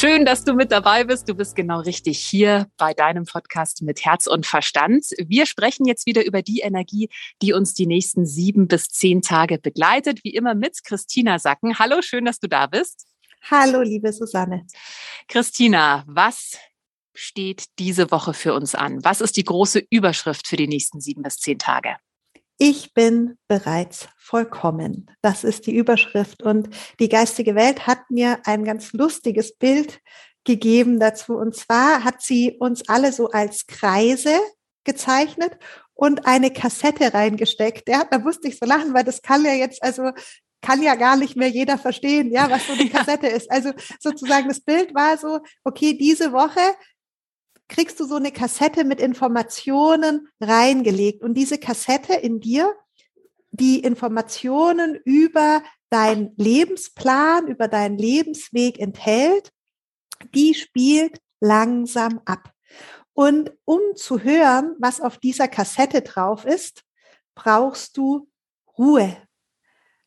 Schön, dass du mit dabei bist. Du bist genau richtig hier bei deinem Podcast mit Herz und Verstand. Wir sprechen jetzt wieder über die Energie, die uns die nächsten sieben bis zehn Tage begleitet. Wie immer mit Christina Sacken. Hallo, schön, dass du da bist. Hallo, liebe Susanne. Christina, was steht diese Woche für uns an? Was ist die große Überschrift für die nächsten sieben bis zehn Tage? Ich bin bereits vollkommen. Das ist die Überschrift. Und die geistige Welt hat mir ein ganz lustiges Bild gegeben dazu. Und zwar hat sie uns alle so als Kreise gezeichnet und eine Kassette reingesteckt. Ja, da musste ich so lachen, weil das kann ja jetzt, also kann ja gar nicht mehr jeder verstehen, ja, was so eine Kassette ist. Also sozusagen das Bild war so, okay, diese Woche kriegst du so eine Kassette mit Informationen reingelegt. Und diese Kassette in dir, die Informationen über deinen Lebensplan, über deinen Lebensweg enthält, die spielt langsam ab. Und um zu hören, was auf dieser Kassette drauf ist, brauchst du Ruhe.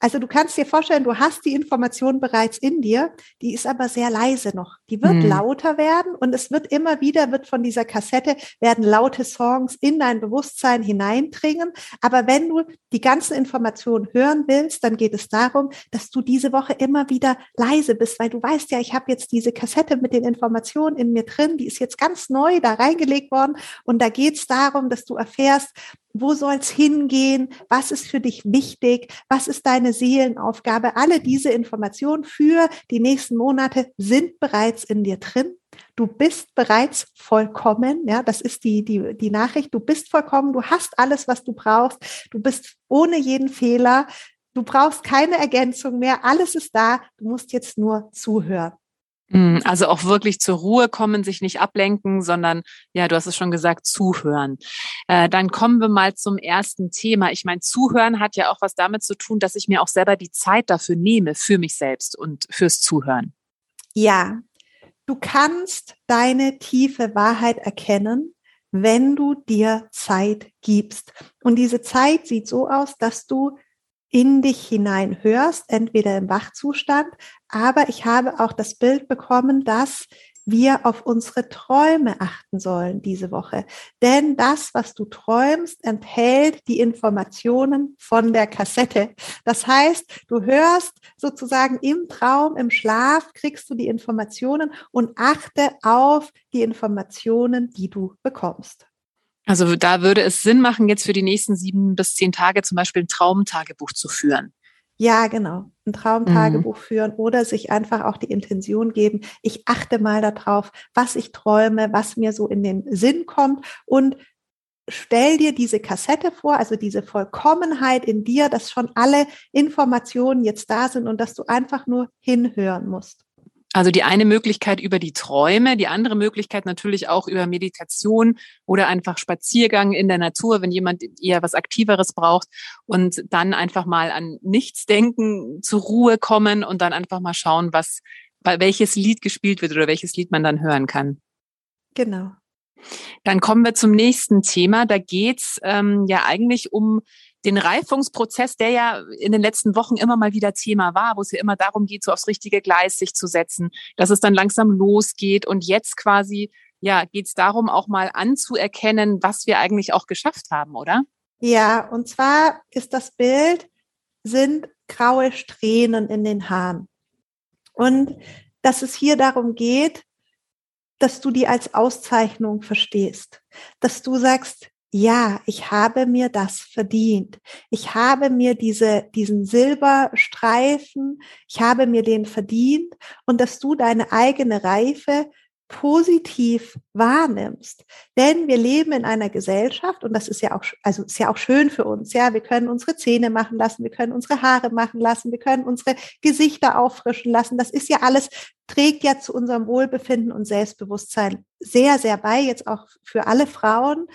Also du kannst dir vorstellen, du hast die Information bereits in dir, die ist aber sehr leise noch. Die wird hm. lauter werden und es wird immer wieder, wird von dieser Kassette, werden laute Songs in dein Bewusstsein hineindringen. Aber wenn du die ganzen Informationen hören willst, dann geht es darum, dass du diese Woche immer wieder leise bist, weil du weißt ja, ich habe jetzt diese Kassette mit den Informationen in mir drin, die ist jetzt ganz neu da reingelegt worden und da geht es darum, dass du erfährst, wo soll es hingehen? Was ist für dich wichtig? Was ist deine Seelenaufgabe? Alle diese Informationen für die nächsten Monate sind bereits in dir drin. Du bist bereits vollkommen. Ja, das ist die, die, die Nachricht. Du bist vollkommen. Du hast alles, was du brauchst. Du bist ohne jeden Fehler. Du brauchst keine Ergänzung mehr. Alles ist da. Du musst jetzt nur zuhören. Hm, also auch wirklich zur Ruhe kommen, sich nicht ablenken, sondern, ja, du hast es schon gesagt, zuhören. Äh, dann kommen wir mal zum ersten Thema. Ich meine, zuhören hat ja auch was damit zu tun, dass ich mir auch selber die Zeit dafür nehme, für mich selbst und fürs Zuhören. Ja, du kannst deine tiefe Wahrheit erkennen, wenn du dir Zeit gibst. Und diese Zeit sieht so aus, dass du in dich hinein hörst, entweder im Wachzustand, aber ich habe auch das Bild bekommen, dass wir auf unsere Träume achten sollen diese Woche. Denn das, was du träumst, enthält die Informationen von der Kassette. Das heißt, du hörst sozusagen im Traum, im Schlaf, kriegst du die Informationen und achte auf die Informationen, die du bekommst. Also da würde es Sinn machen, jetzt für die nächsten sieben bis zehn Tage zum Beispiel ein Traumtagebuch zu führen. Ja, genau. Ein Traumtagebuch mhm. führen oder sich einfach auch die Intention geben. Ich achte mal darauf, was ich träume, was mir so in den Sinn kommt und stell dir diese Kassette vor, also diese Vollkommenheit in dir, dass schon alle Informationen jetzt da sind und dass du einfach nur hinhören musst. Also die eine Möglichkeit über die Träume, die andere Möglichkeit natürlich auch über Meditation oder einfach Spaziergang in der Natur, wenn jemand eher was Aktiveres braucht und dann einfach mal an nichts denken, zur Ruhe kommen und dann einfach mal schauen, was, welches Lied gespielt wird oder welches Lied man dann hören kann. Genau. Dann kommen wir zum nächsten Thema. Da geht's ähm, ja eigentlich um den Reifungsprozess, der ja in den letzten Wochen immer mal wieder Thema war, wo es ja immer darum geht, so aufs richtige Gleis sich zu setzen, dass es dann langsam losgeht und jetzt quasi, ja, geht es darum, auch mal anzuerkennen, was wir eigentlich auch geschafft haben, oder? Ja, und zwar ist das Bild, sind graue Strähnen in den Haaren. Und dass es hier darum geht, dass du die als Auszeichnung verstehst, dass du sagst, ja, ich habe mir das verdient. Ich habe mir diese, diesen Silberstreifen, ich habe mir den verdient und dass du deine eigene Reife positiv wahrnimmst. Denn wir leben in einer Gesellschaft und das ist ja auch, also ist ja auch schön für uns. Ja, wir können unsere Zähne machen lassen, wir können unsere Haare machen lassen, wir können unsere Gesichter auffrischen lassen. Das ist ja alles, trägt ja zu unserem Wohlbefinden und Selbstbewusstsein sehr, sehr bei, jetzt auch für alle Frauen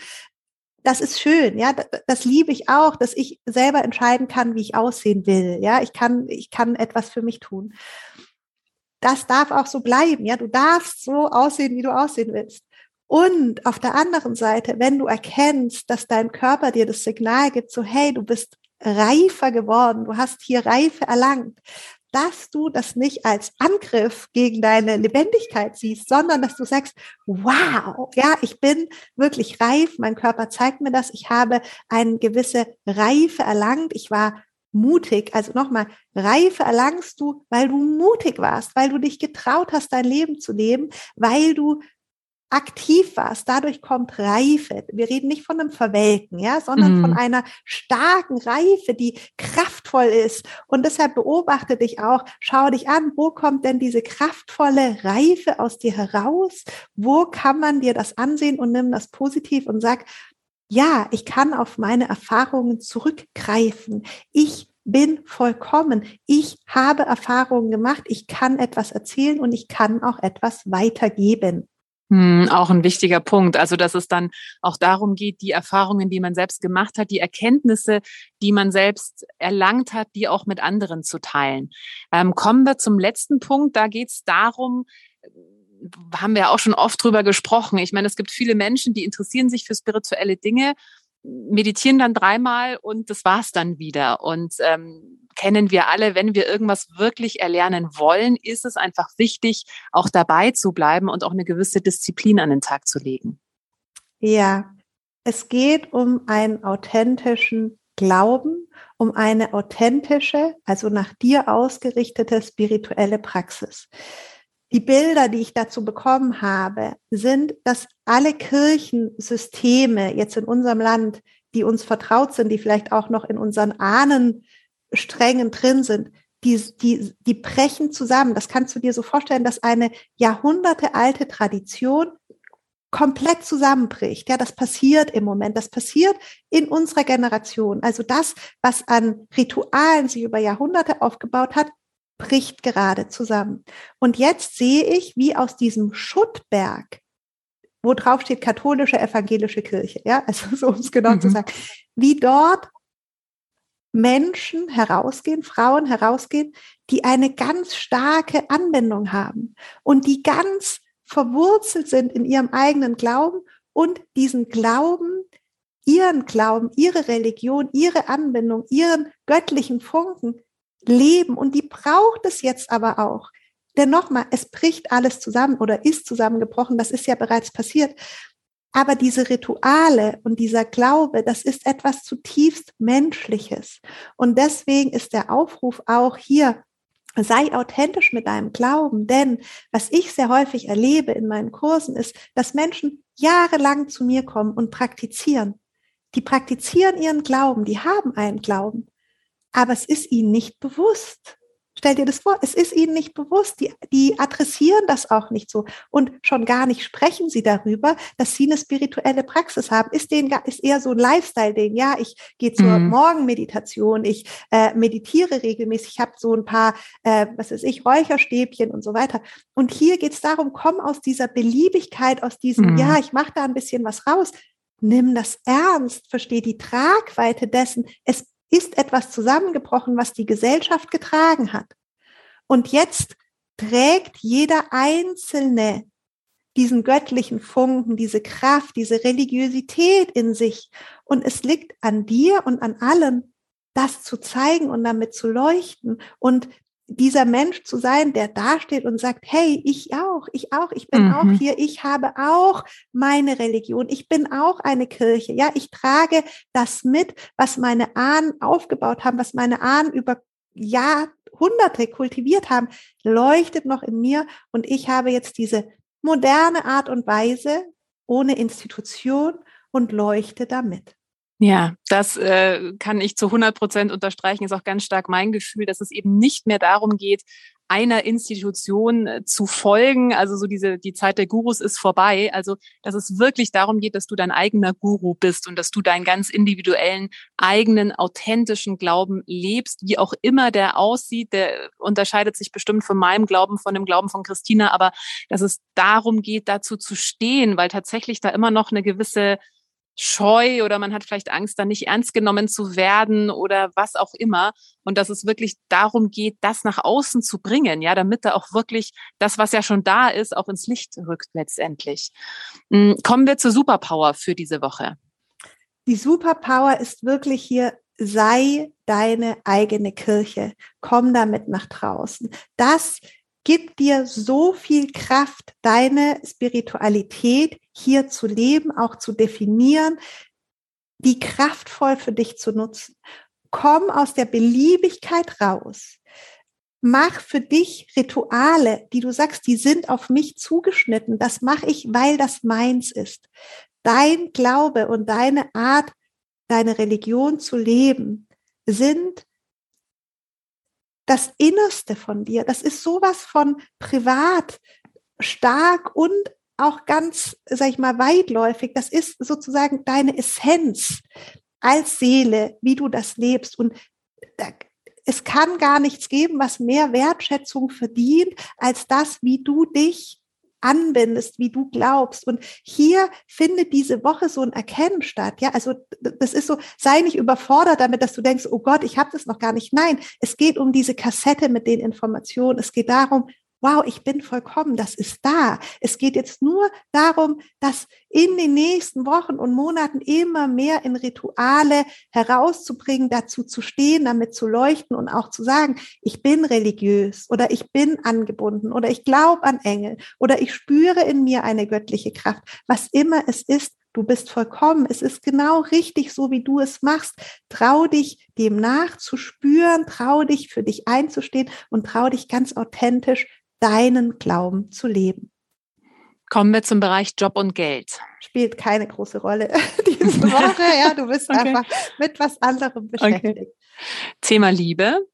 das ist schön, ja, das, liebe ich auch, dass ich selber entscheiden kann, wie ich aussehen will, ja, ich kann, ich kann etwas für mich tun. Das darf auch so bleiben, ja, du darfst so aussehen, wie du aussehen willst. Und auf der anderen Seite, wenn du erkennst, dass dein Körper dir das Signal gibt, so hey, du bist reifer geworden, du hast hier Reife erlangt, dass du das nicht als Angriff gegen deine Lebendigkeit siehst, sondern dass du sagst, wow, ja, ich bin wirklich reif, mein Körper zeigt mir das, ich habe eine gewisse Reife erlangt, ich war mutig. Also nochmal, Reife erlangst du, weil du mutig warst, weil du dich getraut hast, dein Leben zu leben, weil du aktiv warst, dadurch kommt Reife. Wir reden nicht von einem Verwelken, ja, sondern mm. von einer starken Reife, die kraftvoll ist. Und deshalb beobachte dich auch, schau dich an, wo kommt denn diese kraftvolle Reife aus dir heraus? Wo kann man dir das ansehen und nimm das positiv und sag, ja, ich kann auf meine Erfahrungen zurückgreifen. Ich bin vollkommen. Ich habe Erfahrungen gemacht. Ich kann etwas erzählen und ich kann auch etwas weitergeben. Hm, auch ein wichtiger Punkt. Also, dass es dann auch darum geht, die Erfahrungen, die man selbst gemacht hat, die Erkenntnisse, die man selbst erlangt hat, die auch mit anderen zu teilen. Ähm, kommen wir zum letzten Punkt. Da geht es darum, äh, haben wir auch schon oft drüber gesprochen. Ich meine, es gibt viele Menschen, die interessieren sich für spirituelle Dinge, meditieren dann dreimal und das war's dann wieder. Und ähm, kennen wir alle, wenn wir irgendwas wirklich erlernen wollen, ist es einfach wichtig, auch dabei zu bleiben und auch eine gewisse Disziplin an den Tag zu legen. Ja, es geht um einen authentischen Glauben, um eine authentische, also nach dir ausgerichtete spirituelle Praxis. Die Bilder, die ich dazu bekommen habe, sind, dass alle Kirchensysteme jetzt in unserem Land, die uns vertraut sind, die vielleicht auch noch in unseren Ahnen Strängen drin sind, die, die, die brechen zusammen. Das kannst du dir so vorstellen, dass eine jahrhundertealte Tradition komplett zusammenbricht. Ja, das passiert im Moment. Das passiert in unserer Generation. Also das, was an Ritualen sich über Jahrhunderte aufgebaut hat, bricht gerade zusammen. Und jetzt sehe ich, wie aus diesem Schuttberg, wo drauf steht katholische evangelische Kirche, ja, also so um es genau mhm. zu sagen, wie dort Menschen herausgehen, Frauen herausgehen, die eine ganz starke Anwendung haben und die ganz verwurzelt sind in ihrem eigenen Glauben und diesen Glauben, ihren Glauben, ihre Religion, ihre Anwendung, ihren göttlichen Funken leben. Und die braucht es jetzt aber auch. Denn nochmal, es bricht alles zusammen oder ist zusammengebrochen. Das ist ja bereits passiert. Aber diese Rituale und dieser Glaube, das ist etwas zutiefst Menschliches. Und deswegen ist der Aufruf auch hier, sei authentisch mit deinem Glauben. Denn was ich sehr häufig erlebe in meinen Kursen ist, dass Menschen jahrelang zu mir kommen und praktizieren. Die praktizieren ihren Glauben, die haben einen Glauben, aber es ist ihnen nicht bewusst. Stell dir das vor, es ist ihnen nicht bewusst. Die, die adressieren das auch nicht so und schon gar nicht sprechen sie darüber, dass sie eine spirituelle Praxis haben. Ist denen ist eher so ein Lifestyle-Ding. Ja, ich gehe zur mhm. Morgenmeditation, ich äh, meditiere regelmäßig, ich habe so ein paar, äh, was weiß ich, Räucherstäbchen und so weiter. Und hier geht es darum, komm aus dieser Beliebigkeit, aus diesem, mhm. ja, ich mache da ein bisschen was raus. Nimm das ernst, versteh die Tragweite dessen. Es ist etwas zusammengebrochen, was die Gesellschaft getragen hat. Und jetzt trägt jeder Einzelne diesen göttlichen Funken, diese Kraft, diese Religiosität in sich. Und es liegt an dir und an allen, das zu zeigen und damit zu leuchten und dieser Mensch zu sein, der dasteht und sagt, hey, ich auch, ich auch, ich bin mhm. auch hier, ich habe auch meine Religion, ich bin auch eine Kirche. Ja, ich trage das mit, was meine Ahnen aufgebaut haben, was meine Ahnen über Jahrhunderte kultiviert haben, leuchtet noch in mir und ich habe jetzt diese moderne Art und Weise ohne Institution und leuchte damit. Ja, das äh, kann ich zu 100 Prozent unterstreichen. Ist auch ganz stark mein Gefühl, dass es eben nicht mehr darum geht, einer Institution äh, zu folgen. Also so diese, die Zeit der Gurus ist vorbei. Also, dass es wirklich darum geht, dass du dein eigener Guru bist und dass du deinen ganz individuellen, eigenen, authentischen Glauben lebst, wie auch immer der aussieht. Der unterscheidet sich bestimmt von meinem Glauben, von dem Glauben von Christina, aber dass es darum geht, dazu zu stehen, weil tatsächlich da immer noch eine gewisse scheu oder man hat vielleicht Angst, dann nicht ernst genommen zu werden oder was auch immer. Und dass es wirklich darum geht, das nach außen zu bringen, ja, damit da auch wirklich das, was ja schon da ist, auch ins Licht rückt letztendlich. Hm, kommen wir zur Superpower für diese Woche. Die Superpower ist wirklich hier sei deine eigene Kirche. Komm damit nach draußen. Das gibt dir so viel Kraft, deine Spiritualität hier zu leben, auch zu definieren, die kraftvoll für dich zu nutzen. Komm aus der Beliebigkeit raus. Mach für dich Rituale, die du sagst, die sind auf mich zugeschnitten. Das mache ich, weil das meins ist. Dein Glaube und deine Art, deine Religion zu leben, sind das Innerste von dir. Das ist sowas von privat, stark und auch ganz, sag ich mal, weitläufig. Das ist sozusagen deine Essenz als Seele, wie du das lebst. Und es kann gar nichts geben, was mehr Wertschätzung verdient, als das, wie du dich anbindest, wie du glaubst. Und hier findet diese Woche so ein Erkennen statt. Ja, also das ist so, sei nicht überfordert damit, dass du denkst, oh Gott, ich habe das noch gar nicht. Nein, es geht um diese Kassette mit den Informationen. Es geht darum, wow, ich bin vollkommen, das ist da. Es geht jetzt nur darum, dass in den nächsten Wochen und Monaten immer mehr in Rituale herauszubringen, dazu zu stehen, damit zu leuchten und auch zu sagen, ich bin religiös oder ich bin angebunden oder ich glaube an Engel oder ich spüre in mir eine göttliche Kraft. Was immer es ist, Du bist vollkommen. Es ist genau richtig, so wie du es machst. Trau dich, dem nachzuspüren, trau dich, für dich einzustehen und trau dich ganz authentisch deinen Glauben zu leben. Kommen wir zum Bereich Job und Geld. Spielt keine große Rolle diese Woche. Ja, du bist okay. einfach mit was anderem beschäftigt. Okay. Thema Liebe.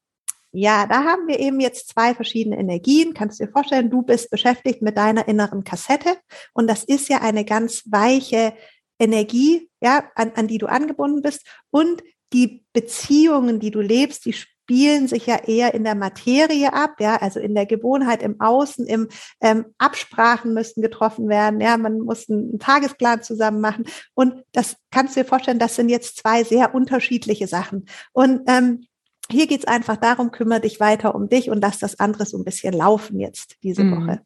Ja, da haben wir eben jetzt zwei verschiedene Energien. Kannst du dir vorstellen, du bist beschäftigt mit deiner inneren Kassette und das ist ja eine ganz weiche Energie, ja, an, an die du angebunden bist und die Beziehungen, die du lebst, die spielen sich ja eher in der Materie ab, ja, also in der Gewohnheit im Außen, im ähm, Absprachen müssten getroffen werden, ja, man muss einen, Tagesplan zusammen machen und das kannst du dir vorstellen, das sind jetzt zwei sehr unterschiedliche Sachen und ähm, hier geht's einfach darum, kümmere dich weiter um dich und lass das andere so ein bisschen laufen jetzt diese mhm. Woche.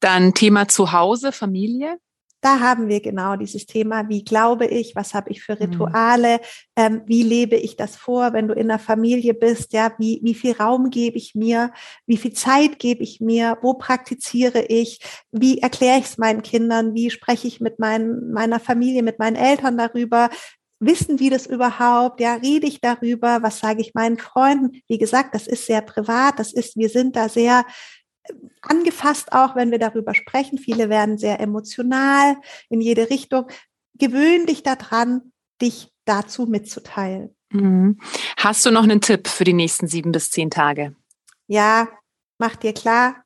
Dann Thema Zuhause, Familie. Da haben wir genau dieses Thema, wie glaube ich, was habe ich für mhm. Rituale, ähm, wie lebe ich das vor, wenn du in der Familie bist, ja, wie, wie viel Raum gebe ich mir, wie viel Zeit gebe ich mir, wo praktiziere ich, wie erkläre ich es meinen Kindern, wie spreche ich mit mein, meiner Familie, mit meinen Eltern darüber, wissen die das überhaupt? Ja, rede ich darüber? Was sage ich meinen Freunden? Wie gesagt, das ist sehr privat. Das ist, wir sind da sehr angefasst auch, wenn wir darüber sprechen. Viele werden sehr emotional in jede Richtung. Gewöhn dich daran, dich dazu mitzuteilen. Mhm. Hast du noch einen Tipp für die nächsten sieben bis zehn Tage? Ja, mach dir klar,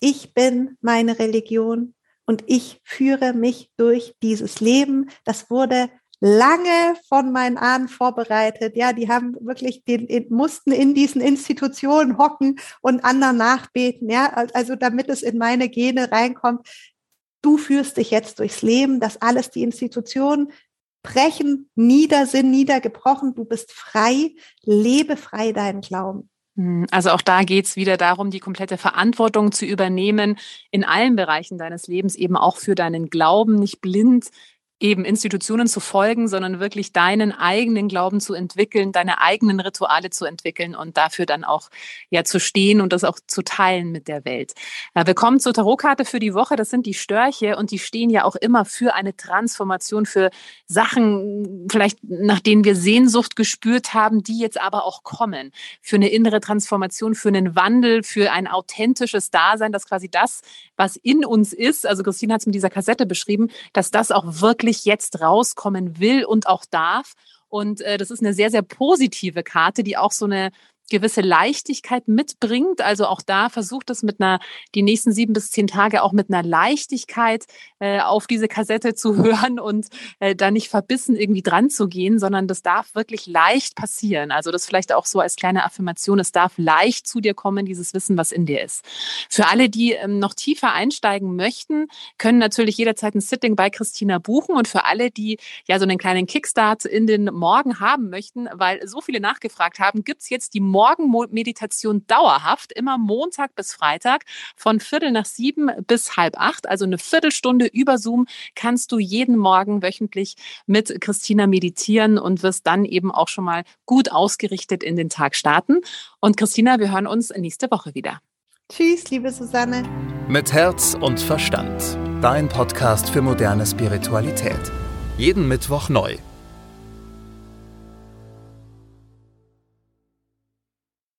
ich bin meine Religion und ich führe mich durch dieses Leben. Das wurde lange von meinen Ahnen vorbereitet. Ja, die haben wirklich den, mussten in diesen Institutionen hocken und anderen nachbeten. Ja, also damit es in meine Gene reinkommt. Du führst dich jetzt durchs Leben, dass alles die Institutionen brechen, nieder sind, niedergebrochen. Du bist frei, lebe frei deinen Glauben. Hm, also auch da geht es wieder darum, die komplette Verantwortung zu übernehmen in allen Bereichen deines Lebens, eben auch für deinen Glauben, nicht blind eben Institutionen zu folgen, sondern wirklich deinen eigenen Glauben zu entwickeln, deine eigenen Rituale zu entwickeln und dafür dann auch ja zu stehen und das auch zu teilen mit der Welt. Wir kommen zur Tarotkarte für die Woche. Das sind die Störche und die stehen ja auch immer für eine Transformation, für Sachen, vielleicht nach denen wir Sehnsucht gespürt haben, die jetzt aber auch kommen. Für eine innere Transformation, für einen Wandel, für ein authentisches Dasein, dass quasi das, was in uns ist, also Christine hat es mit dieser Kassette beschrieben, dass das auch wirklich wirklich jetzt rauskommen will und auch darf. Und äh, das ist eine sehr, sehr positive Karte, die auch so eine gewisse Leichtigkeit mitbringt. Also auch da versucht es mit einer, die nächsten sieben bis zehn Tage auch mit einer Leichtigkeit äh, auf diese Kassette zu hören und äh, da nicht verbissen irgendwie dran zu gehen, sondern das darf wirklich leicht passieren. Also das vielleicht auch so als kleine Affirmation. Es darf leicht zu dir kommen, dieses Wissen, was in dir ist. Für alle, die ähm, noch tiefer einsteigen möchten, können natürlich jederzeit ein Sitting bei Christina buchen und für alle, die ja so einen kleinen Kickstart in den Morgen haben möchten, weil so viele nachgefragt haben, gibt's jetzt die Morgenmeditation dauerhaft, immer Montag bis Freitag von Viertel nach sieben bis halb acht, also eine Viertelstunde über Zoom kannst du jeden Morgen wöchentlich mit Christina meditieren und wirst dann eben auch schon mal gut ausgerichtet in den Tag starten. Und Christina, wir hören uns nächste Woche wieder. Tschüss, liebe Susanne. Mit Herz und Verstand. Dein Podcast für moderne Spiritualität. Jeden Mittwoch neu